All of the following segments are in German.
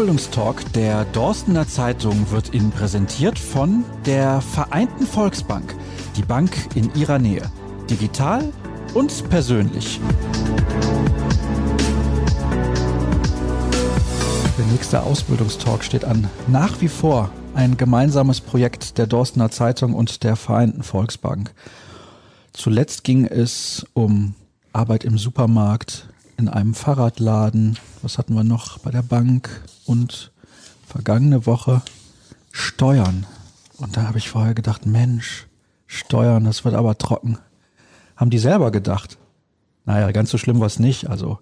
Ausbildungstalk der Dorstener Zeitung wird Ihnen präsentiert von der Vereinten Volksbank, die Bank in Ihrer Nähe, digital und persönlich. Der nächste Ausbildungstalk steht an. Nach wie vor ein gemeinsames Projekt der Dorstener Zeitung und der Vereinten Volksbank. Zuletzt ging es um Arbeit im Supermarkt, in einem Fahrradladen, was hatten wir noch bei der Bank und vergangene Woche Steuern. Und da habe ich vorher gedacht, Mensch, Steuern, das wird aber trocken. Haben die selber gedacht. Naja, ganz so schlimm war es nicht. Also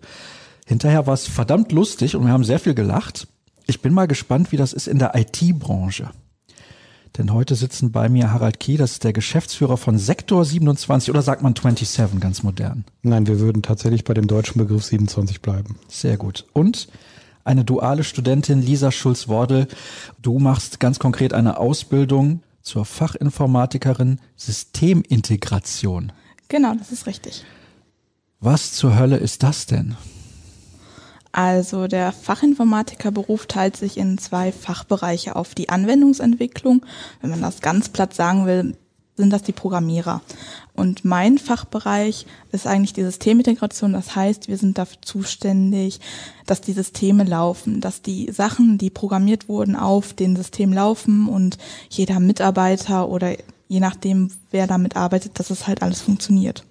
hinterher war es verdammt lustig und wir haben sehr viel gelacht. Ich bin mal gespannt, wie das ist in der IT-Branche. Denn heute sitzen bei mir Harald Kie, das ist der Geschäftsführer von Sektor 27 oder sagt man 27 ganz modern? Nein, wir würden tatsächlich bei dem deutschen Begriff 27 bleiben. Sehr gut. Und eine duale Studentin, Lisa Schulz-Wordel. Du machst ganz konkret eine Ausbildung zur Fachinformatikerin Systemintegration. Genau, das ist richtig. Was zur Hölle ist das denn? Also der Fachinformatikerberuf teilt sich in zwei Fachbereiche auf. Die Anwendungsentwicklung, wenn man das ganz platt sagen will, sind das die Programmierer. Und mein Fachbereich ist eigentlich die Systemintegration. Das heißt, wir sind dafür zuständig, dass die Systeme laufen, dass die Sachen, die programmiert wurden, auf den System laufen und jeder Mitarbeiter oder je nachdem, wer damit arbeitet, dass es halt alles funktioniert.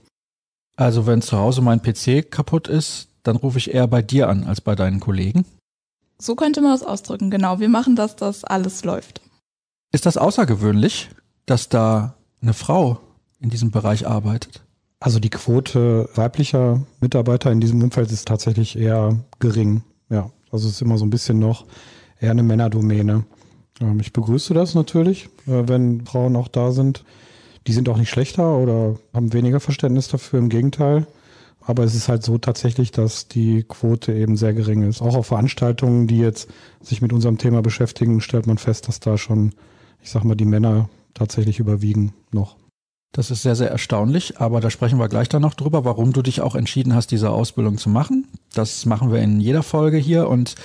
Also wenn zu Hause mein PC kaputt ist, dann rufe ich eher bei dir an als bei deinen Kollegen. So könnte man das ausdrücken, genau. Wir machen das, dass alles läuft. Ist das außergewöhnlich, dass da eine Frau in diesem Bereich arbeitet? Also die Quote weiblicher Mitarbeiter in diesem Umfeld ist tatsächlich eher gering. Ja, also es ist immer so ein bisschen noch eher eine Männerdomäne. Ähm, ich begrüße das natürlich, äh, wenn Frauen auch da sind. Die sind auch nicht schlechter oder haben weniger Verständnis dafür, im Gegenteil. Aber es ist halt so tatsächlich, dass die Quote eben sehr gering ist. Auch auf Veranstaltungen, die jetzt sich mit unserem Thema beschäftigen, stellt man fest, dass da schon, ich sag mal, die Männer tatsächlich überwiegen noch. Das ist sehr, sehr erstaunlich, aber da sprechen wir gleich dann noch drüber, warum du dich auch entschieden hast, diese Ausbildung zu machen. Das machen wir in jeder Folge hier und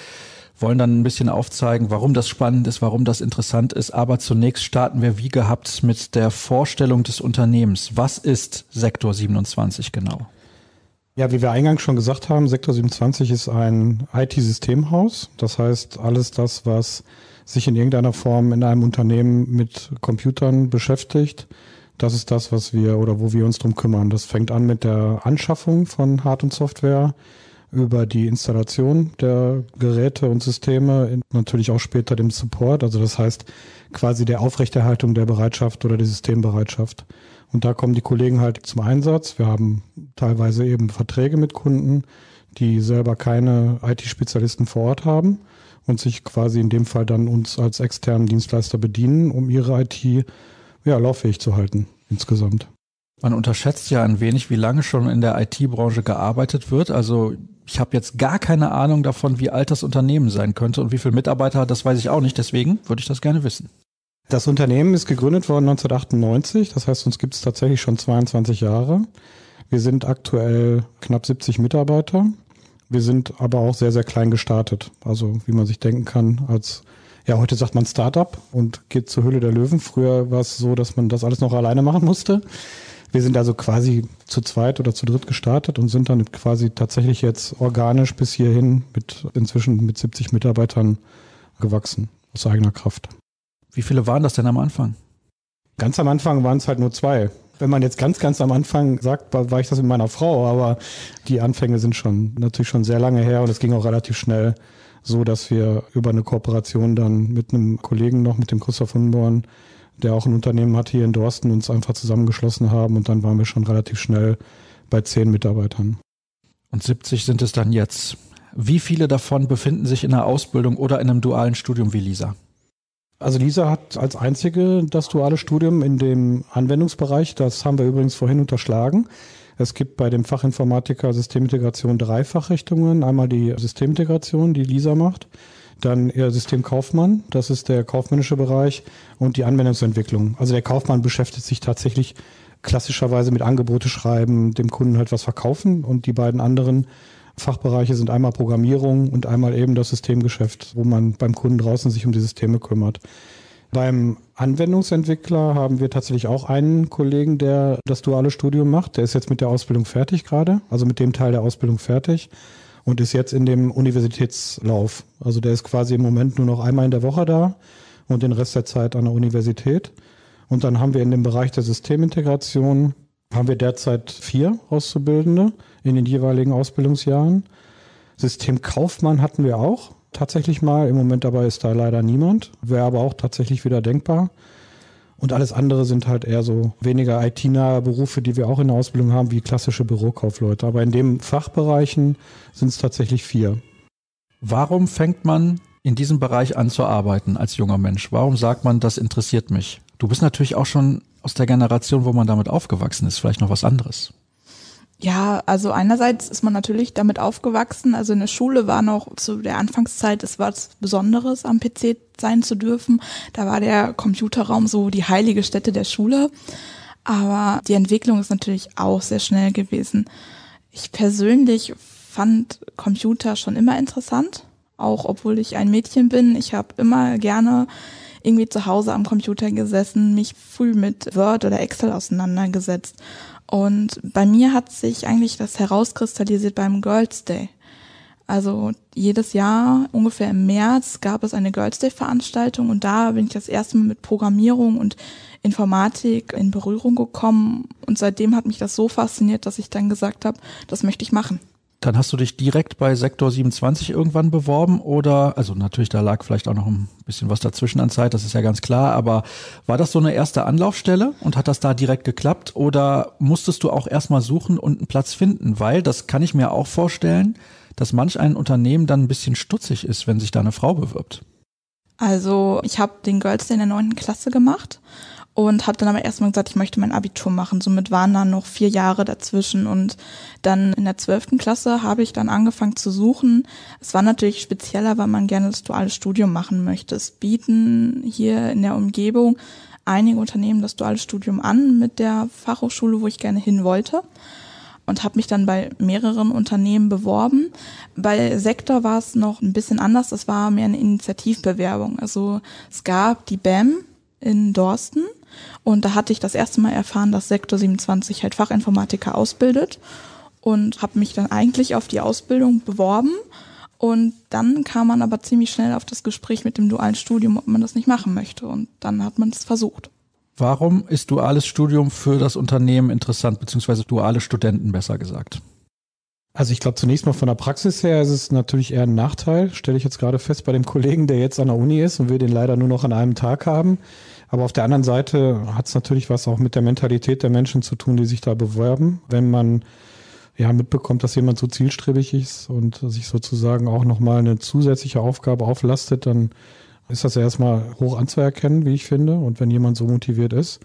wollen dann ein bisschen aufzeigen, warum das spannend ist, warum das interessant ist. Aber zunächst starten wir wie gehabt mit der Vorstellung des Unternehmens. Was ist Sektor 27 genau? Ja, wie wir eingangs schon gesagt haben, Sektor 27 ist ein IT-Systemhaus. Das heißt, alles das, was sich in irgendeiner Form in einem Unternehmen mit Computern beschäftigt, das ist das, was wir oder wo wir uns drum kümmern. Das fängt an mit der Anschaffung von Hard- und Software über die Installation der Geräte und Systeme, natürlich auch später dem Support. Also das heißt quasi der Aufrechterhaltung der Bereitschaft oder der Systembereitschaft. Und da kommen die Kollegen halt zum Einsatz. Wir haben teilweise eben Verträge mit Kunden, die selber keine IT-Spezialisten vor Ort haben und sich quasi in dem Fall dann uns als externen Dienstleister bedienen, um ihre IT ja, lauffähig zu halten insgesamt. Man unterschätzt ja ein wenig, wie lange schon in der IT-Branche gearbeitet wird. Also ich habe jetzt gar keine Ahnung davon, wie alt das Unternehmen sein könnte und wie viele Mitarbeiter hat, das weiß ich auch nicht. Deswegen würde ich das gerne wissen. Das Unternehmen ist gegründet worden 1998, das heißt, uns gibt es tatsächlich schon 22 Jahre. Wir sind aktuell knapp 70 Mitarbeiter. Wir sind aber auch sehr, sehr klein gestartet. Also wie man sich denken kann, als ja, heute sagt man Startup und geht zur Höhle der Löwen. Früher war es so, dass man das alles noch alleine machen musste. Wir sind also quasi zu zweit oder zu dritt gestartet und sind dann quasi tatsächlich jetzt organisch bis hierhin mit inzwischen mit 70 Mitarbeitern gewachsen aus eigener Kraft. Wie viele waren das denn am Anfang? Ganz am Anfang waren es halt nur zwei. Wenn man jetzt ganz, ganz am Anfang sagt, war, war ich das mit meiner Frau, aber die Anfänge sind schon natürlich schon sehr lange her und es ging auch relativ schnell so, dass wir über eine Kooperation dann mit einem Kollegen noch, mit dem Christoph Hunborn, der auch ein Unternehmen hat hier in Dorsten, uns einfach zusammengeschlossen haben und dann waren wir schon relativ schnell bei zehn Mitarbeitern. Und 70 sind es dann jetzt. Wie viele davon befinden sich in einer Ausbildung oder in einem dualen Studium wie Lisa? Also Lisa hat als einzige das duale Studium in dem Anwendungsbereich. Das haben wir übrigens vorhin unterschlagen. Es gibt bei dem Fachinformatiker Systemintegration drei Fachrichtungen. Einmal die Systemintegration, die Lisa macht. Dann ihr Systemkaufmann, das ist der kaufmännische Bereich und die Anwendungsentwicklung. Also der Kaufmann beschäftigt sich tatsächlich klassischerweise mit Angebote schreiben, dem Kunden halt was verkaufen und die beiden anderen Fachbereiche sind einmal Programmierung und einmal eben das Systemgeschäft, wo man beim Kunden draußen sich um die Systeme kümmert. Beim Anwendungsentwickler haben wir tatsächlich auch einen Kollegen, der das duale Studium macht. Der ist jetzt mit der Ausbildung fertig gerade, also mit dem Teil der Ausbildung fertig und ist jetzt in dem Universitätslauf. Also der ist quasi im Moment nur noch einmal in der Woche da und den Rest der Zeit an der Universität. Und dann haben wir in dem Bereich der Systemintegration haben wir derzeit vier Auszubildende in den jeweiligen Ausbildungsjahren. Systemkaufmann hatten wir auch tatsächlich mal. Im Moment dabei ist da leider niemand. Wäre aber auch tatsächlich wieder denkbar. Und alles andere sind halt eher so weniger IT-nahe Berufe, die wir auch in der Ausbildung haben, wie klassische Bürokaufleute. Aber in den Fachbereichen sind es tatsächlich vier. Warum fängt man in diesem Bereich an zu arbeiten als junger Mensch? Warum sagt man, das interessiert mich? Du bist natürlich auch schon aus der Generation, wo man damit aufgewachsen ist, vielleicht noch was anderes. Ja, also einerseits ist man natürlich damit aufgewachsen. Also in der Schule war noch zu der Anfangszeit, es war was Besonderes, am PC sein zu dürfen. Da war der Computerraum so die heilige Stätte der Schule. Aber die Entwicklung ist natürlich auch sehr schnell gewesen. Ich persönlich fand Computer schon immer interessant, auch obwohl ich ein Mädchen bin. Ich habe immer gerne irgendwie zu Hause am Computer gesessen, mich früh mit Word oder Excel auseinandergesetzt. Und bei mir hat sich eigentlich das herauskristallisiert beim Girls Day. Also jedes Jahr, ungefähr im März, gab es eine Girls Day Veranstaltung und da bin ich das erste Mal mit Programmierung und Informatik in Berührung gekommen und seitdem hat mich das so fasziniert, dass ich dann gesagt habe, das möchte ich machen. Dann hast du dich direkt bei Sektor 27 irgendwann beworben oder, also natürlich, da lag vielleicht auch noch ein bisschen was dazwischen an Zeit, das ist ja ganz klar, aber war das so eine erste Anlaufstelle und hat das da direkt geklappt oder musstest du auch erstmal suchen und einen Platz finden? Weil, das kann ich mir auch vorstellen, dass manch ein Unternehmen dann ein bisschen stutzig ist, wenn sich da eine Frau bewirbt. Also ich habe den Girls in der neunten Klasse gemacht und habe dann aber erstmal gesagt, ich möchte mein Abitur machen. Somit waren dann noch vier Jahre dazwischen und dann in der zwölften Klasse habe ich dann angefangen zu suchen. Es war natürlich spezieller, weil man gerne das duale Studium machen möchte. Es bieten hier in der Umgebung einige Unternehmen das duale Studium an mit der Fachhochschule, wo ich gerne hin wollte und habe mich dann bei mehreren Unternehmen beworben. Bei Sektor war es noch ein bisschen anders, das war mehr eine Initiativbewerbung. Also es gab die BAM in Dorsten und da hatte ich das erste Mal erfahren, dass Sektor 27 halt Fachinformatiker ausbildet und habe mich dann eigentlich auf die Ausbildung beworben. Und dann kam man aber ziemlich schnell auf das Gespräch mit dem dualen Studium, ob man das nicht machen möchte. Und dann hat man es versucht. Warum ist duales Studium für das Unternehmen interessant, beziehungsweise duale Studenten besser gesagt? Also ich glaube zunächst mal von der Praxis her ist es natürlich eher ein Nachteil, stelle ich jetzt gerade fest bei dem Kollegen, der jetzt an der Uni ist und wir den leider nur noch an einem Tag haben. Aber auf der anderen Seite hat es natürlich was auch mit der Mentalität der Menschen zu tun, die sich da bewerben. Wenn man ja mitbekommt, dass jemand so zielstrebig ist und sich sozusagen auch nochmal eine zusätzliche Aufgabe auflastet, dann ist das ja erstmal hoch anzuerkennen, wie ich finde. Und wenn jemand so motiviert ist,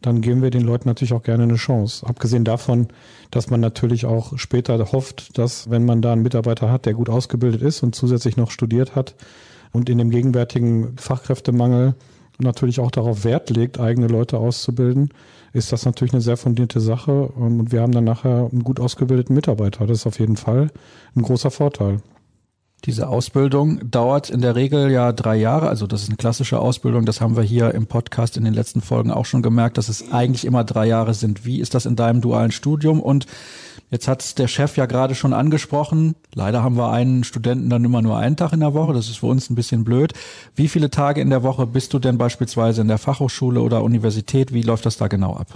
dann geben wir den Leuten natürlich auch gerne eine Chance. Abgesehen davon, dass man natürlich auch später hofft, dass wenn man da einen Mitarbeiter hat, der gut ausgebildet ist und zusätzlich noch studiert hat und in dem gegenwärtigen Fachkräftemangel natürlich auch darauf Wert legt, eigene Leute auszubilden, ist das natürlich eine sehr fundierte Sache. Und wir haben dann nachher einen gut ausgebildeten Mitarbeiter. Das ist auf jeden Fall ein großer Vorteil. Diese Ausbildung dauert in der Regel ja drei Jahre. Also das ist eine klassische Ausbildung. Das haben wir hier im Podcast in den letzten Folgen auch schon gemerkt, dass es eigentlich immer drei Jahre sind. Wie ist das in deinem dualen Studium? Und Jetzt hat der Chef ja gerade schon angesprochen. Leider haben wir einen Studenten dann immer nur einen Tag in der Woche. Das ist für uns ein bisschen blöd. Wie viele Tage in der Woche bist du denn beispielsweise in der Fachhochschule oder Universität? Wie läuft das da genau ab?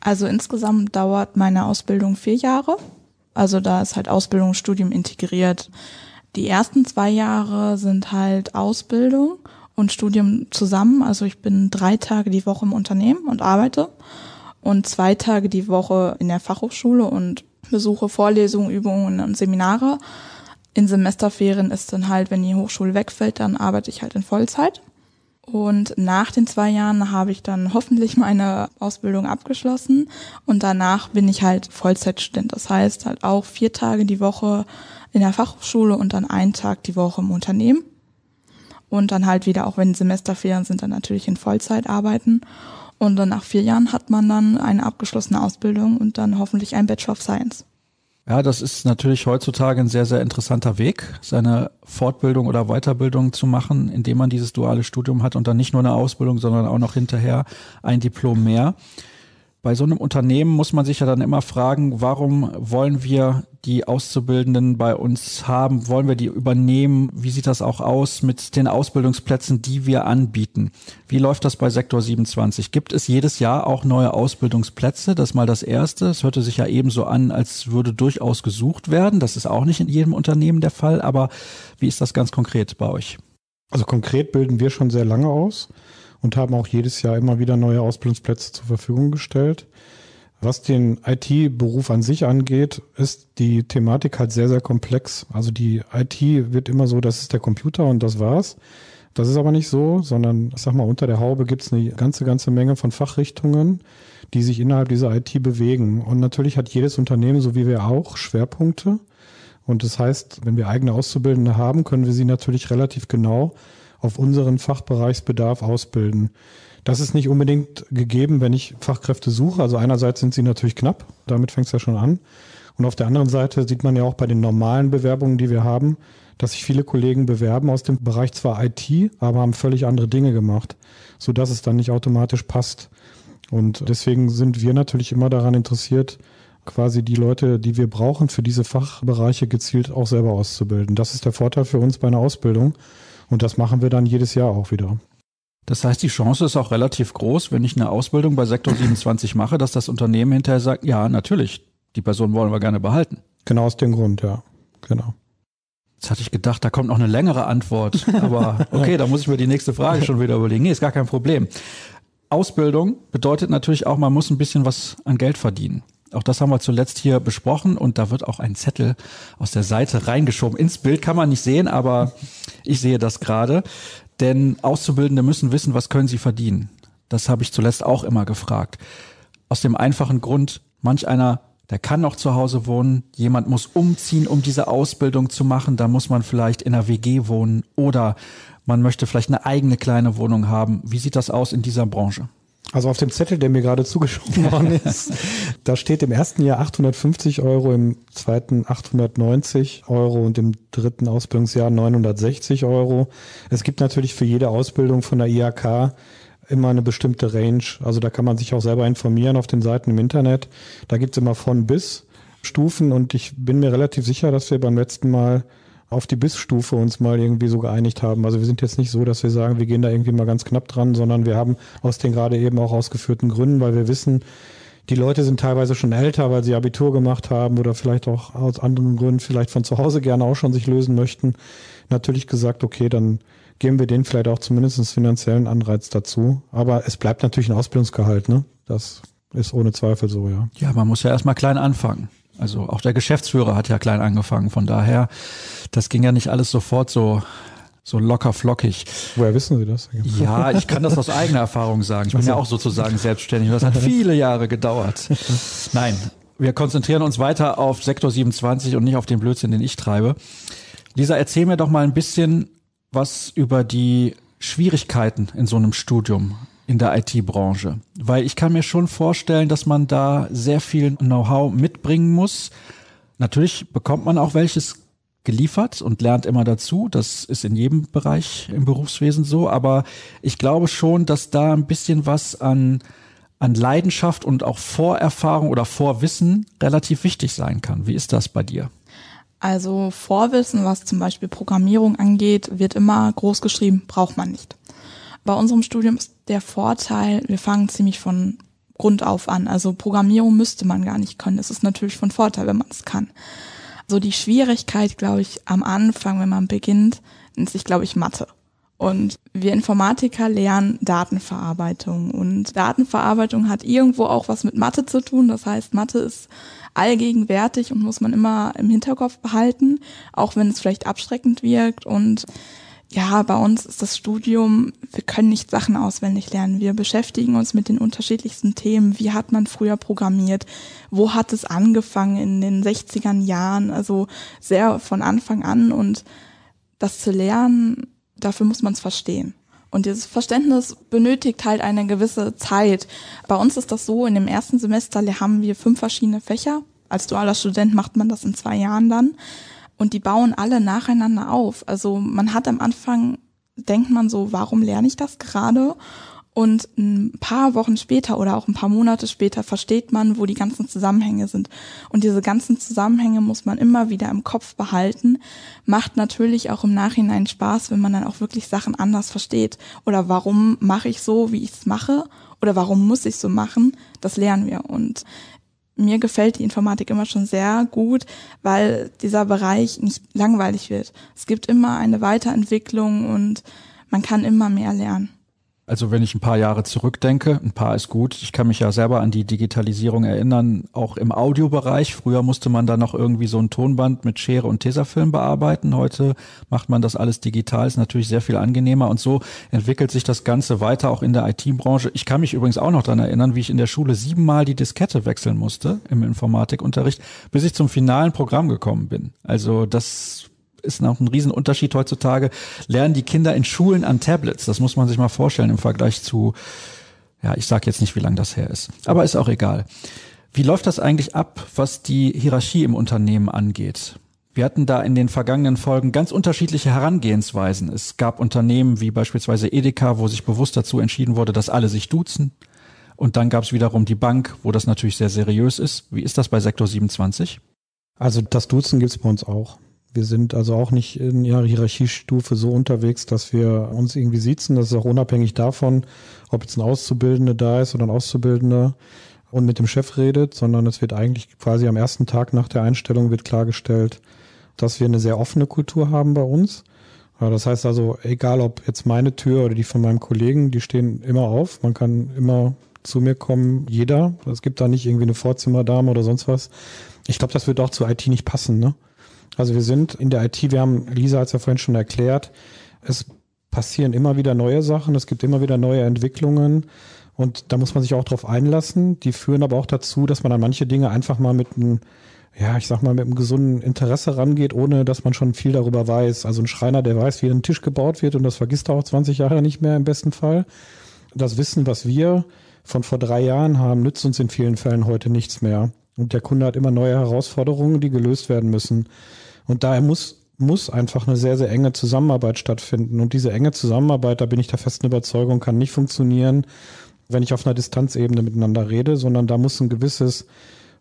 Also insgesamt dauert meine Ausbildung vier Jahre. Also da ist halt Ausbildung Studium integriert. Die ersten zwei Jahre sind halt Ausbildung und Studium zusammen. Also ich bin drei Tage die Woche im Unternehmen und arbeite und zwei Tage die Woche in der Fachhochschule und besuche Vorlesungen, Übungen und Seminare. In Semesterferien ist dann halt, wenn die Hochschule wegfällt, dann arbeite ich halt in Vollzeit. Und nach den zwei Jahren habe ich dann hoffentlich meine Ausbildung abgeschlossen und danach bin ich halt Vollzeitstudent. Das heißt halt auch vier Tage die Woche in der Fachhochschule und dann einen Tag die Woche im Unternehmen. Und dann halt wieder, auch wenn Semesterferien sind, dann natürlich in Vollzeit arbeiten. Und dann nach vier Jahren hat man dann eine abgeschlossene Ausbildung und dann hoffentlich ein Bachelor of Science. Ja, das ist natürlich heutzutage ein sehr, sehr interessanter Weg, seine Fortbildung oder Weiterbildung zu machen, indem man dieses duale Studium hat und dann nicht nur eine Ausbildung, sondern auch noch hinterher ein Diplom mehr. Bei so einem Unternehmen muss man sich ja dann immer fragen, warum wollen wir die Auszubildenden bei uns haben? Wollen wir die übernehmen? Wie sieht das auch aus mit den Ausbildungsplätzen, die wir anbieten? Wie läuft das bei Sektor 27? Gibt es jedes Jahr auch neue Ausbildungsplätze? Das ist mal das Erste. Es hörte sich ja ebenso an, als würde durchaus gesucht werden. Das ist auch nicht in jedem Unternehmen der Fall. Aber wie ist das ganz konkret bei euch? Also konkret bilden wir schon sehr lange aus und haben auch jedes Jahr immer wieder neue Ausbildungsplätze zur Verfügung gestellt. Was den IT-Beruf an sich angeht, ist die Thematik halt sehr, sehr komplex. Also die IT wird immer so, das ist der Computer und das war's. Das ist aber nicht so, sondern ich sag mal, unter der Haube gibt es eine ganze, ganze Menge von Fachrichtungen, die sich innerhalb dieser IT bewegen. Und natürlich hat jedes Unternehmen, so wie wir auch, Schwerpunkte. Und das heißt, wenn wir eigene Auszubildende haben, können wir sie natürlich relativ genau auf unseren Fachbereichsbedarf ausbilden. Das ist nicht unbedingt gegeben, wenn ich Fachkräfte suche. Also einerseits sind sie natürlich knapp, damit fängt es ja schon an. Und auf der anderen Seite sieht man ja auch bei den normalen Bewerbungen, die wir haben, dass sich viele Kollegen bewerben aus dem Bereich zwar IT, aber haben völlig andere Dinge gemacht, sodass es dann nicht automatisch passt. Und deswegen sind wir natürlich immer daran interessiert, quasi die Leute, die wir brauchen für diese Fachbereiche gezielt auch selber auszubilden. Das ist der Vorteil für uns bei einer Ausbildung. Und das machen wir dann jedes Jahr auch wieder. Das heißt, die Chance ist auch relativ groß, wenn ich eine Ausbildung bei Sektor 27 mache, dass das Unternehmen hinterher sagt, ja, natürlich, die Person wollen wir gerne behalten. Genau aus dem Grund, ja. Genau. Jetzt hatte ich gedacht, da kommt noch eine längere Antwort. Aber okay, da muss ich mir die nächste Frage schon wieder überlegen. Nee, ist gar kein Problem. Ausbildung bedeutet natürlich auch, man muss ein bisschen was an Geld verdienen. Auch das haben wir zuletzt hier besprochen und da wird auch ein Zettel aus der Seite reingeschoben. Ins Bild kann man nicht sehen, aber ich sehe das gerade. Denn Auszubildende müssen wissen, was können sie verdienen. Das habe ich zuletzt auch immer gefragt. Aus dem einfachen Grund, manch einer, der kann noch zu Hause wohnen, jemand muss umziehen, um diese Ausbildung zu machen, da muss man vielleicht in einer WG wohnen oder man möchte vielleicht eine eigene kleine Wohnung haben. Wie sieht das aus in dieser Branche? Also auf dem Zettel, der mir gerade zugeschoben worden ist, da steht im ersten Jahr 850 Euro, im zweiten 890 Euro und im dritten Ausbildungsjahr 960 Euro. Es gibt natürlich für jede Ausbildung von der IHK immer eine bestimmte Range. Also da kann man sich auch selber informieren auf den Seiten im Internet. Da gibt's immer von bis Stufen und ich bin mir relativ sicher, dass wir beim letzten Mal auf die Bissstufe uns mal irgendwie so geeinigt haben. Also wir sind jetzt nicht so, dass wir sagen, wir gehen da irgendwie mal ganz knapp dran, sondern wir haben aus den gerade eben auch ausgeführten Gründen, weil wir wissen, die Leute sind teilweise schon älter, weil sie Abitur gemacht haben oder vielleicht auch aus anderen Gründen vielleicht von zu Hause gerne auch schon sich lösen möchten. Natürlich gesagt, okay, dann geben wir denen vielleicht auch zumindest einen finanziellen Anreiz dazu. Aber es bleibt natürlich ein Ausbildungsgehalt, ne? Das ist ohne Zweifel so, ja. Ja, man muss ja erstmal klein anfangen. Also auch der Geschäftsführer hat ja klein angefangen. Von daher, das ging ja nicht alles sofort so so locker flockig. Woher wissen Sie das? Ja, ich kann das aus eigener Erfahrung sagen. Ich bin ja auch sozusagen selbstständig und das hat viele Jahre gedauert. Nein, wir konzentrieren uns weiter auf Sektor 27 und nicht auf den Blödsinn, den ich treibe. Lisa, erzähl mir doch mal ein bisschen was über die Schwierigkeiten in so einem Studium in der IT-Branche? Weil ich kann mir schon vorstellen, dass man da sehr viel Know-how mitbringen muss. Natürlich bekommt man auch welches geliefert und lernt immer dazu. Das ist in jedem Bereich im Berufswesen so. Aber ich glaube schon, dass da ein bisschen was an, an Leidenschaft und auch Vorerfahrung oder Vorwissen relativ wichtig sein kann. Wie ist das bei dir? Also Vorwissen, was zum Beispiel Programmierung angeht, wird immer groß geschrieben, braucht man nicht. Bei unserem Studium ist der Vorteil, wir fangen ziemlich von Grund auf an. Also Programmierung müsste man gar nicht können. Es ist natürlich von Vorteil, wenn man es kann. So die Schwierigkeit, glaube ich, am Anfang, wenn man beginnt, nennt sich, glaube ich, Mathe. Und wir Informatiker lernen Datenverarbeitung. Und Datenverarbeitung hat irgendwo auch was mit Mathe zu tun. Das heißt, Mathe ist allgegenwärtig und muss man immer im Hinterkopf behalten, auch wenn es vielleicht abschreckend wirkt. Und ja, bei uns ist das Studium, wir können nicht Sachen auswendig lernen. Wir beschäftigen uns mit den unterschiedlichsten Themen. Wie hat man früher programmiert? Wo hat es angefangen in den 60ern Jahren? Also sehr von Anfang an und das zu lernen, dafür muss man es verstehen. Und dieses Verständnis benötigt halt eine gewisse Zeit. Bei uns ist das so, in dem ersten Semester haben wir fünf verschiedene Fächer als dualer Student macht man das in zwei Jahren dann. Und die bauen alle nacheinander auf. Also man hat am Anfang, denkt man so, warum lerne ich das gerade? Und ein paar Wochen später oder auch ein paar Monate später versteht man, wo die ganzen Zusammenhänge sind. Und diese ganzen Zusammenhänge muss man immer wieder im Kopf behalten. Macht natürlich auch im Nachhinein Spaß, wenn man dann auch wirklich Sachen anders versteht. Oder warum mache ich so, wie ich es mache? Oder warum muss ich so machen? Das lernen wir. Und mir gefällt die Informatik immer schon sehr gut, weil dieser Bereich nicht langweilig wird. Es gibt immer eine Weiterentwicklung und man kann immer mehr lernen. Also wenn ich ein paar Jahre zurückdenke, ein paar ist gut. Ich kann mich ja selber an die Digitalisierung erinnern, auch im Audiobereich. Früher musste man da noch irgendwie so ein Tonband mit Schere und Tesafilm bearbeiten. Heute macht man das alles digital, ist natürlich sehr viel angenehmer und so entwickelt sich das Ganze weiter auch in der IT-Branche. Ich kann mich übrigens auch noch daran erinnern, wie ich in der Schule siebenmal die Diskette wechseln musste im Informatikunterricht, bis ich zum finalen Programm gekommen bin. Also das ist noch ein Riesenunterschied heutzutage. Lernen die Kinder in Schulen an Tablets. Das muss man sich mal vorstellen im Vergleich zu, ja, ich sage jetzt nicht, wie lange das her ist. Aber ist auch egal. Wie läuft das eigentlich ab, was die Hierarchie im Unternehmen angeht? Wir hatten da in den vergangenen Folgen ganz unterschiedliche Herangehensweisen. Es gab Unternehmen wie beispielsweise Edeka, wo sich bewusst dazu entschieden wurde, dass alle sich duzen. Und dann gab es wiederum die Bank, wo das natürlich sehr seriös ist. Wie ist das bei Sektor 27? Also das Duzen gibt's bei uns auch. Wir sind also auch nicht in ihrer Hierarchiestufe so unterwegs, dass wir uns irgendwie sitzen. Das ist auch unabhängig davon, ob jetzt ein Auszubildender da ist oder ein Auszubildender und mit dem Chef redet, sondern es wird eigentlich quasi am ersten Tag nach der Einstellung wird klargestellt, dass wir eine sehr offene Kultur haben bei uns. Das heißt also, egal ob jetzt meine Tür oder die von meinem Kollegen, die stehen immer auf. Man kann immer zu mir kommen, jeder. Es gibt da nicht irgendwie eine Vorzimmerdame oder sonst was. Ich glaube, das wird auch zu IT nicht passen, ne? Also wir sind in der IT, wir haben, Lisa hat es ja vorhin schon erklärt, es passieren immer wieder neue Sachen, es gibt immer wieder neue Entwicklungen und da muss man sich auch drauf einlassen. Die führen aber auch dazu, dass man an manche Dinge einfach mal mit einem, ja, ich sag mal, mit einem gesunden Interesse rangeht, ohne dass man schon viel darüber weiß. Also ein Schreiner, der weiß, wie ein Tisch gebaut wird und das vergisst er auch 20 Jahre nicht mehr im besten Fall. Das Wissen, was wir von vor drei Jahren haben, nützt uns in vielen Fällen heute nichts mehr. Und der Kunde hat immer neue Herausforderungen, die gelöst werden müssen. Und daher muss, muss einfach eine sehr, sehr enge Zusammenarbeit stattfinden. Und diese enge Zusammenarbeit, da bin ich der festen Überzeugung, kann nicht funktionieren, wenn ich auf einer Distanzebene miteinander rede, sondern da muss ein gewisses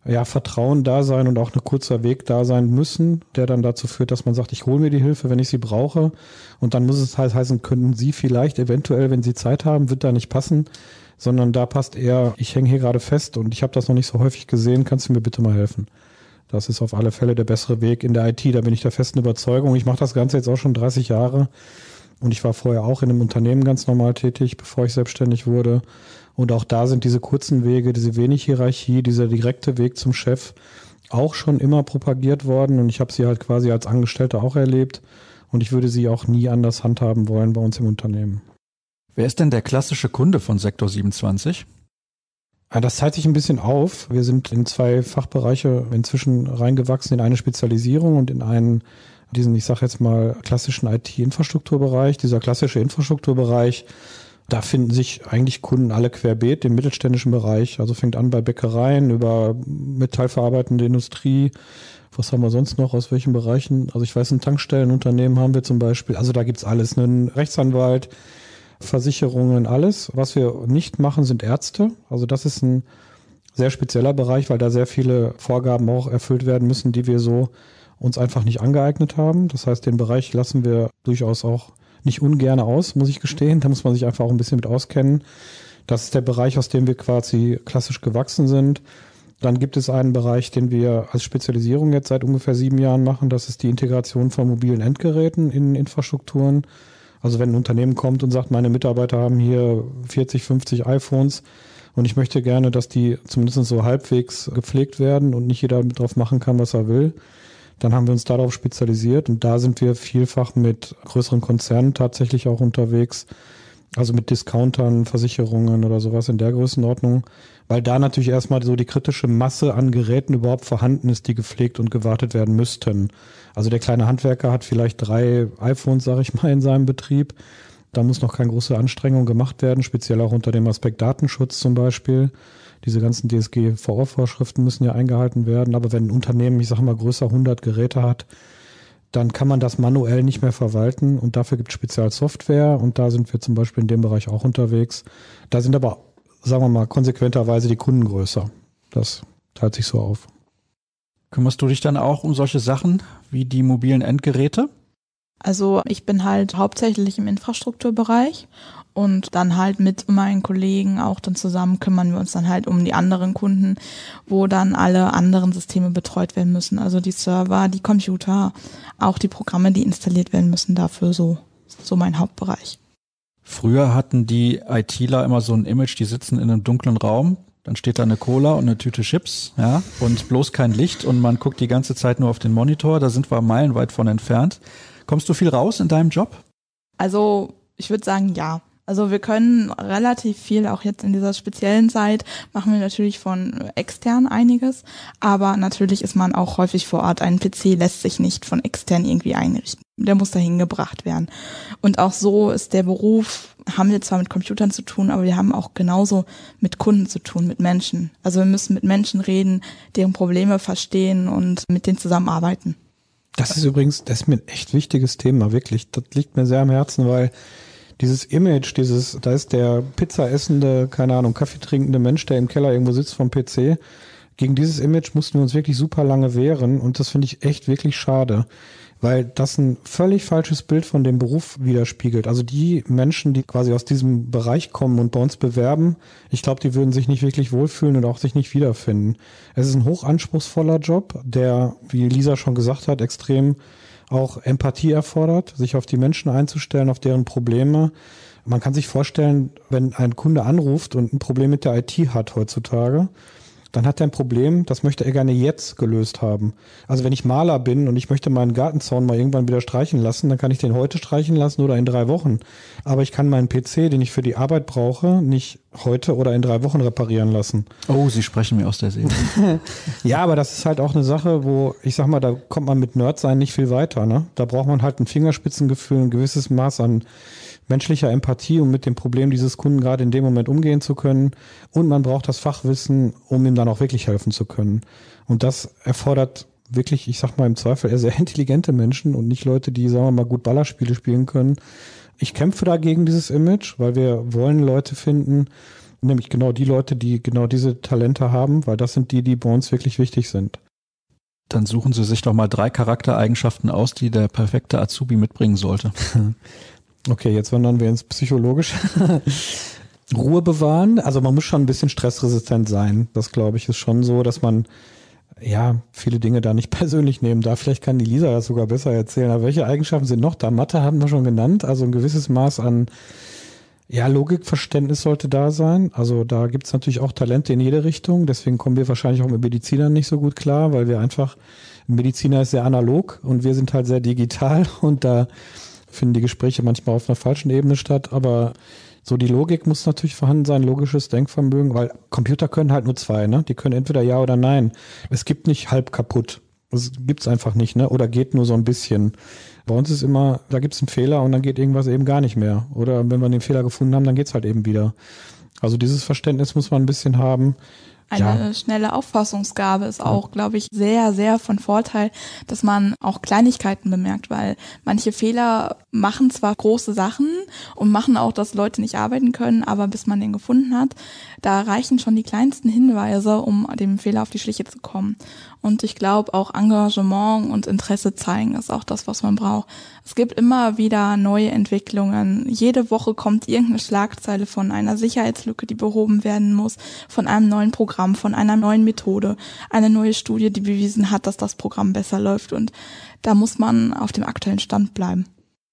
ja, Vertrauen da sein und auch ein kurzer Weg da sein müssen, der dann dazu führt, dass man sagt, ich hole mir die Hilfe, wenn ich sie brauche. Und dann muss es halt heißen, könnten Sie vielleicht eventuell, wenn Sie Zeit haben, wird da nicht passen, sondern da passt eher, ich hänge hier gerade fest und ich habe das noch nicht so häufig gesehen, kannst du mir bitte mal helfen? Das ist auf alle Fälle der bessere Weg in der IT. Da bin ich der festen Überzeugung. Ich mache das Ganze jetzt auch schon 30 Jahre. Und ich war vorher auch in einem Unternehmen ganz normal tätig, bevor ich selbstständig wurde. Und auch da sind diese kurzen Wege, diese wenig Hierarchie, dieser direkte Weg zum Chef auch schon immer propagiert worden. Und ich habe sie halt quasi als Angestellter auch erlebt. Und ich würde sie auch nie anders handhaben wollen bei uns im Unternehmen. Wer ist denn der klassische Kunde von Sektor 27? Ja, das zeigt sich ein bisschen auf. Wir sind in zwei Fachbereiche inzwischen reingewachsen, in eine Spezialisierung und in einen, diesen, ich sage jetzt mal, klassischen IT-Infrastrukturbereich. Dieser klassische Infrastrukturbereich, da finden sich eigentlich Kunden alle querbeet im mittelständischen Bereich. Also fängt an bei Bäckereien über metallverarbeitende Industrie. Was haben wir sonst noch? Aus welchen Bereichen? Also ich weiß, ein Tankstellenunternehmen haben wir zum Beispiel. Also da gibt's alles. Einen Rechtsanwalt, Versicherungen, alles. Was wir nicht machen, sind Ärzte. Also das ist ein sehr spezieller Bereich, weil da sehr viele Vorgaben auch erfüllt werden müssen, die wir so uns einfach nicht angeeignet haben. Das heißt, den Bereich lassen wir durchaus auch nicht ungern aus, muss ich gestehen. Da muss man sich einfach auch ein bisschen mit auskennen. Das ist der Bereich, aus dem wir quasi klassisch gewachsen sind. Dann gibt es einen Bereich, den wir als Spezialisierung jetzt seit ungefähr sieben Jahren machen. Das ist die Integration von mobilen Endgeräten in Infrastrukturen. Also wenn ein Unternehmen kommt und sagt, meine Mitarbeiter haben hier 40, 50 iPhones und ich möchte gerne, dass die zumindest so halbwegs gepflegt werden und nicht jeder drauf machen kann, was er will, dann haben wir uns darauf spezialisiert und da sind wir vielfach mit größeren Konzernen tatsächlich auch unterwegs, also mit Discountern, Versicherungen oder sowas in der Größenordnung, weil da natürlich erstmal so die kritische Masse an Geräten überhaupt vorhanden ist, die gepflegt und gewartet werden müssten. Also der kleine Handwerker hat vielleicht drei iPhones, sage ich mal, in seinem Betrieb. Da muss noch keine große Anstrengung gemacht werden, speziell auch unter dem Aspekt Datenschutz zum Beispiel. diese ganzen DSG-VO-Vorschriften müssen ja eingehalten werden. Aber wenn ein Unternehmen, ich sage mal, größer 100 Geräte hat, dann kann man das manuell nicht mehr verwalten und dafür gibt es Spezialsoftware und da sind wir zum Beispiel in dem Bereich auch unterwegs. Da sind aber, sagen wir mal, konsequenterweise die Kunden größer. Das teilt sich so auf. Kümmerst du dich dann auch um solche Sachen wie die mobilen Endgeräte? Also ich bin halt hauptsächlich im Infrastrukturbereich und dann halt mit meinen Kollegen auch dann zusammen kümmern wir uns dann halt um die anderen Kunden, wo dann alle anderen Systeme betreut werden müssen. Also die Server, die Computer, auch die Programme, die installiert werden müssen, dafür so, so mein Hauptbereich. Früher hatten die ITler immer so ein Image, die sitzen in einem dunklen Raum, dann steht da eine Cola und eine Tüte Chips, ja, und bloß kein Licht und man guckt die ganze Zeit nur auf den Monitor, da sind wir meilenweit von entfernt. Kommst du viel raus in deinem Job? Also, ich würde sagen, ja. Also wir können relativ viel, auch jetzt in dieser speziellen Zeit, machen wir natürlich von extern einiges, aber natürlich ist man auch häufig vor Ort. Ein PC lässt sich nicht von extern irgendwie einrichten. Der muss dahin gebracht werden. Und auch so ist der Beruf, haben wir zwar mit Computern zu tun, aber wir haben auch genauso mit Kunden zu tun, mit Menschen. Also wir müssen mit Menschen reden, deren Probleme verstehen und mit denen zusammenarbeiten. Das ist übrigens, das ist mir ein echt wichtiges Thema, wirklich. Das liegt mir sehr am Herzen, weil dieses Image, dieses, da ist der Pizza essende, keine Ahnung, Kaffee trinkende Mensch, der im Keller irgendwo sitzt vom PC. Gegen dieses Image mussten wir uns wirklich super lange wehren und das finde ich echt wirklich schade weil das ein völlig falsches Bild von dem Beruf widerspiegelt. Also die Menschen, die quasi aus diesem Bereich kommen und bei uns bewerben, ich glaube, die würden sich nicht wirklich wohlfühlen und auch sich nicht wiederfinden. Es ist ein hochanspruchsvoller Job, der, wie Lisa schon gesagt hat, extrem auch Empathie erfordert, sich auf die Menschen einzustellen, auf deren Probleme. Man kann sich vorstellen, wenn ein Kunde anruft und ein Problem mit der IT hat heutzutage, dann hat er ein Problem, das möchte er gerne jetzt gelöst haben. Also wenn ich Maler bin und ich möchte meinen Gartenzaun mal irgendwann wieder streichen lassen, dann kann ich den heute streichen lassen oder in drei Wochen. Aber ich kann meinen PC, den ich für die Arbeit brauche, nicht heute oder in drei Wochen reparieren lassen. Oh, Sie sprechen mir aus der Seele. ja, aber das ist halt auch eine Sache, wo ich sag mal, da kommt man mit Nerdsein nicht viel weiter. Ne? Da braucht man halt ein Fingerspitzengefühl, ein gewisses Maß an menschlicher Empathie, um mit dem Problem dieses Kunden gerade in dem Moment umgehen zu können. Und man braucht das Fachwissen, um ihm dann auch wirklich helfen zu können. Und das erfordert wirklich, ich sag mal im Zweifel, eher sehr intelligente Menschen und nicht Leute, die, sagen wir mal, gut Ballerspiele spielen können. Ich kämpfe dagegen dieses Image, weil wir wollen Leute finden, nämlich genau die Leute, die genau diese Talente haben, weil das sind die, die bei uns wirklich wichtig sind. Dann suchen Sie sich doch mal drei Charaktereigenschaften aus, die der perfekte Azubi mitbringen sollte. Okay, jetzt wandern wir ins Psychologische. Ruhe bewahren. Also man muss schon ein bisschen stressresistent sein. Das glaube ich ist schon so, dass man ja viele Dinge da nicht persönlich nehmen darf. Vielleicht kann die Lisa das sogar besser erzählen. Aber welche Eigenschaften sind noch da? Mathe haben wir schon genannt. Also ein gewisses Maß an ja, Logikverständnis sollte da sein. Also da gibt es natürlich auch Talente in jede Richtung. Deswegen kommen wir wahrscheinlich auch mit Medizinern nicht so gut klar, weil wir einfach, ein Mediziner ist sehr analog und wir sind halt sehr digital und da finden die Gespräche manchmal auf einer falschen Ebene statt, aber so die Logik muss natürlich vorhanden sein, logisches Denkvermögen, weil Computer können halt nur zwei, ne? Die können entweder ja oder nein. Es gibt nicht halb kaputt. Das gibt's einfach nicht, ne? Oder geht nur so ein bisschen. Bei uns ist immer, da gibt's einen Fehler und dann geht irgendwas eben gar nicht mehr. Oder wenn wir den Fehler gefunden haben, dann geht's halt eben wieder. Also dieses Verständnis muss man ein bisschen haben. Eine ja. schnelle Auffassungsgabe ist auch, glaube ich, sehr, sehr von Vorteil, dass man auch Kleinigkeiten bemerkt, weil manche Fehler machen zwar große Sachen und machen auch, dass Leute nicht arbeiten können, aber bis man den gefunden hat, da reichen schon die kleinsten Hinweise, um dem Fehler auf die Schliche zu kommen. Und ich glaube, auch Engagement und Interesse zeigen ist auch das, was man braucht. Es gibt immer wieder neue Entwicklungen. Jede Woche kommt irgendeine Schlagzeile von einer Sicherheitslücke, die behoben werden muss, von einem neuen Programm, von einer neuen Methode, eine neue Studie, die bewiesen hat, dass das Programm besser läuft. Und da muss man auf dem aktuellen Stand bleiben.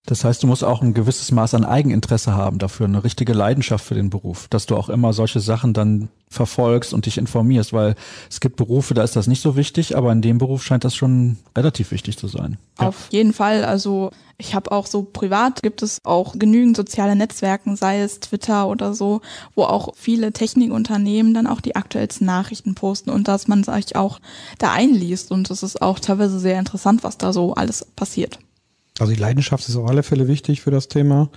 Das heißt, du musst auch ein gewisses Maß an Eigeninteresse haben dafür, eine richtige Leidenschaft für den Beruf, dass du auch immer solche Sachen dann verfolgst und dich informierst, weil es gibt Berufe, da ist das nicht so wichtig, aber in dem Beruf scheint das schon relativ wichtig zu sein. Ja. Auf jeden Fall, also ich habe auch so privat gibt es auch genügend soziale Netzwerken, sei es Twitter oder so, wo auch viele Technikunternehmen dann auch die aktuellsten Nachrichten posten und dass man sich auch da einliest und es ist auch teilweise sehr interessant, was da so alles passiert. Also die Leidenschaft ist auf alle Fälle wichtig für das Thema.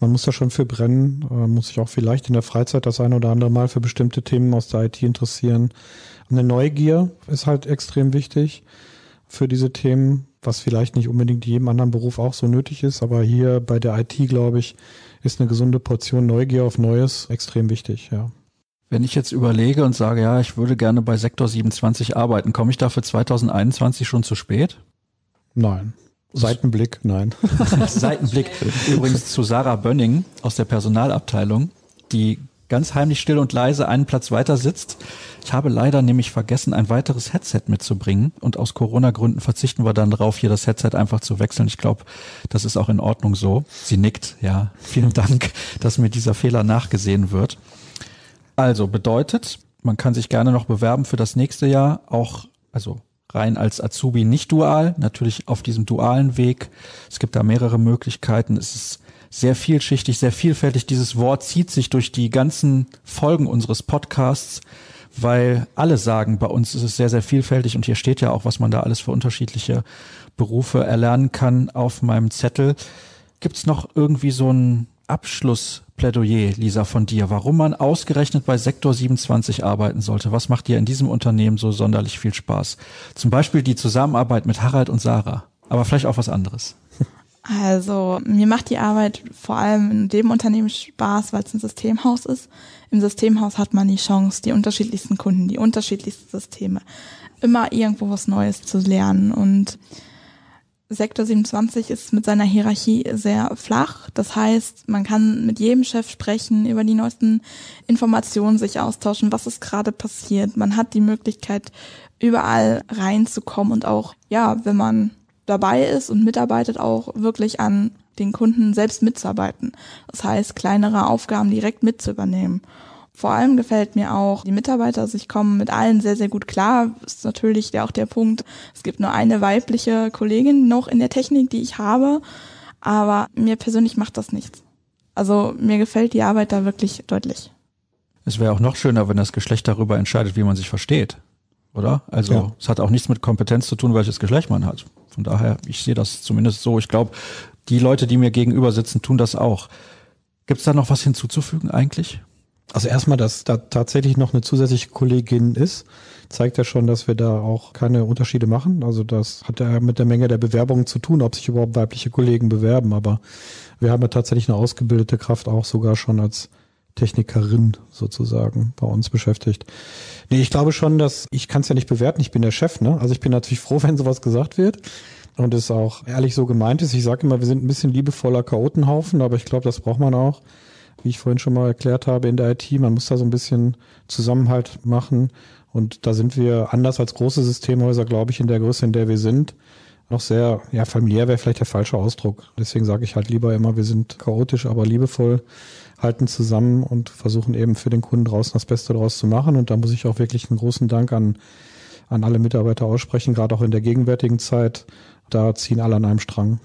Man muss da schon für brennen, äh, muss sich auch vielleicht in der Freizeit das eine oder andere Mal für bestimmte Themen aus der IT interessieren. Eine Neugier ist halt extrem wichtig für diese Themen, was vielleicht nicht unbedingt jedem anderen Beruf auch so nötig ist, aber hier bei der IT, glaube ich, ist eine gesunde Portion Neugier auf Neues extrem wichtig, ja. Wenn ich jetzt überlege und sage, ja, ich würde gerne bei Sektor 27 arbeiten, komme ich dafür 2021 schon zu spät? Nein. Seitenblick, nein. Seitenblick übrigens zu Sarah Bönning aus der Personalabteilung, die ganz heimlich still und leise einen Platz weiter sitzt. Ich habe leider nämlich vergessen, ein weiteres Headset mitzubringen und aus Corona-Gründen verzichten wir dann darauf, hier das Headset einfach zu wechseln. Ich glaube, das ist auch in Ordnung so. Sie nickt, ja. Vielen Dank, dass mir dieser Fehler nachgesehen wird. Also bedeutet, man kann sich gerne noch bewerben für das nächste Jahr, auch, also rein als Azubi nicht dual, natürlich auf diesem dualen Weg. Es gibt da mehrere Möglichkeiten. Es ist sehr vielschichtig, sehr vielfältig. Dieses Wort zieht sich durch die ganzen Folgen unseres Podcasts, weil alle sagen, bei uns ist es sehr, sehr vielfältig und hier steht ja auch, was man da alles für unterschiedliche Berufe erlernen kann auf meinem Zettel. Gibt es noch irgendwie so ein Abschlussplädoyer, Lisa, von dir, warum man ausgerechnet bei Sektor 27 arbeiten sollte. Was macht dir in diesem Unternehmen so sonderlich viel Spaß? Zum Beispiel die Zusammenarbeit mit Harald und Sarah, aber vielleicht auch was anderes. Also mir macht die Arbeit vor allem in dem Unternehmen Spaß, weil es ein Systemhaus ist. Im Systemhaus hat man die Chance, die unterschiedlichsten Kunden, die unterschiedlichsten Systeme, immer irgendwo was Neues zu lernen und Sektor 27 ist mit seiner Hierarchie sehr flach. Das heißt, man kann mit jedem Chef sprechen, über die neuesten Informationen sich austauschen, was ist gerade passiert. Man hat die Möglichkeit, überall reinzukommen und auch, ja, wenn man dabei ist und mitarbeitet, auch wirklich an den Kunden selbst mitzuarbeiten. Das heißt, kleinere Aufgaben direkt mitzuübernehmen. Vor allem gefällt mir auch die Mitarbeiter, also ich komme mit allen sehr, sehr gut klar. Ist natürlich auch der Punkt, es gibt nur eine weibliche Kollegin noch in der Technik, die ich habe, aber mir persönlich macht das nichts. Also mir gefällt die Arbeit da wirklich deutlich. Es wäre auch noch schöner, wenn das Geschlecht darüber entscheidet, wie man sich versteht, oder? Also ja. es hat auch nichts mit Kompetenz zu tun, welches Geschlecht man hat. Von daher, ich sehe das zumindest so. Ich glaube, die Leute, die mir gegenüber sitzen, tun das auch. Gibt es da noch was hinzuzufügen eigentlich? Also erstmal, dass da tatsächlich noch eine zusätzliche Kollegin ist, zeigt ja schon, dass wir da auch keine Unterschiede machen. Also das hat ja mit der Menge der Bewerbungen zu tun, ob sich überhaupt weibliche Kollegen bewerben. Aber wir haben ja tatsächlich eine ausgebildete Kraft auch sogar schon als Technikerin sozusagen bei uns beschäftigt. Nee, ich glaube schon, dass ich kann es ja nicht bewerten, ich bin der Chef, ne? Also ich bin natürlich froh, wenn sowas gesagt wird und es auch ehrlich so gemeint ist. Ich sage immer, wir sind ein bisschen liebevoller Chaotenhaufen, aber ich glaube, das braucht man auch wie ich vorhin schon mal erklärt habe, in der IT. Man muss da so ein bisschen Zusammenhalt machen. Und da sind wir anders als große Systemhäuser, glaube ich, in der Größe, in der wir sind, noch sehr, ja, familiär wäre vielleicht der falsche Ausdruck. Deswegen sage ich halt lieber immer, wir sind chaotisch, aber liebevoll, halten zusammen und versuchen eben für den Kunden draußen das Beste daraus zu machen. Und da muss ich auch wirklich einen großen Dank an, an alle Mitarbeiter aussprechen, gerade auch in der gegenwärtigen Zeit. Da ziehen alle an einem Strang.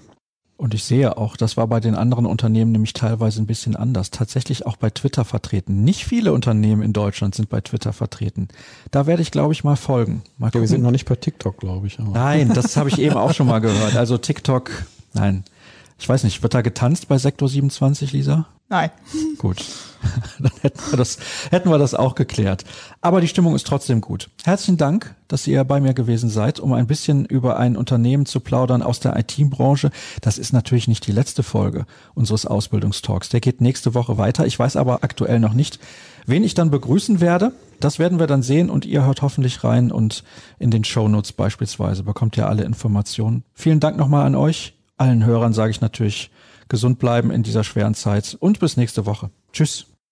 Und ich sehe auch, das war bei den anderen Unternehmen nämlich teilweise ein bisschen anders. Tatsächlich auch bei Twitter vertreten. Nicht viele Unternehmen in Deutschland sind bei Twitter vertreten. Da werde ich, glaube ich, mal folgen. Mal ja, wir sind noch nicht bei TikTok, glaube ich. Aber. Nein, das habe ich eben auch schon mal gehört. Also TikTok, nein. Ich weiß nicht, wird da getanzt bei Sektor 27, Lisa? Nein. Gut. Dann hätten wir, das, hätten wir das auch geklärt. Aber die Stimmung ist trotzdem gut. Herzlichen Dank, dass ihr bei mir gewesen seid, um ein bisschen über ein Unternehmen zu plaudern aus der IT-Branche. Das ist natürlich nicht die letzte Folge unseres Ausbildungstalks. Der geht nächste Woche weiter. Ich weiß aber aktuell noch nicht, wen ich dann begrüßen werde. Das werden wir dann sehen und ihr hört hoffentlich rein und in den Shownotes beispielsweise bekommt ihr alle Informationen. Vielen Dank nochmal an euch. Allen Hörern sage ich natürlich gesund bleiben in dieser schweren Zeit und bis nächste Woche. Tschüss.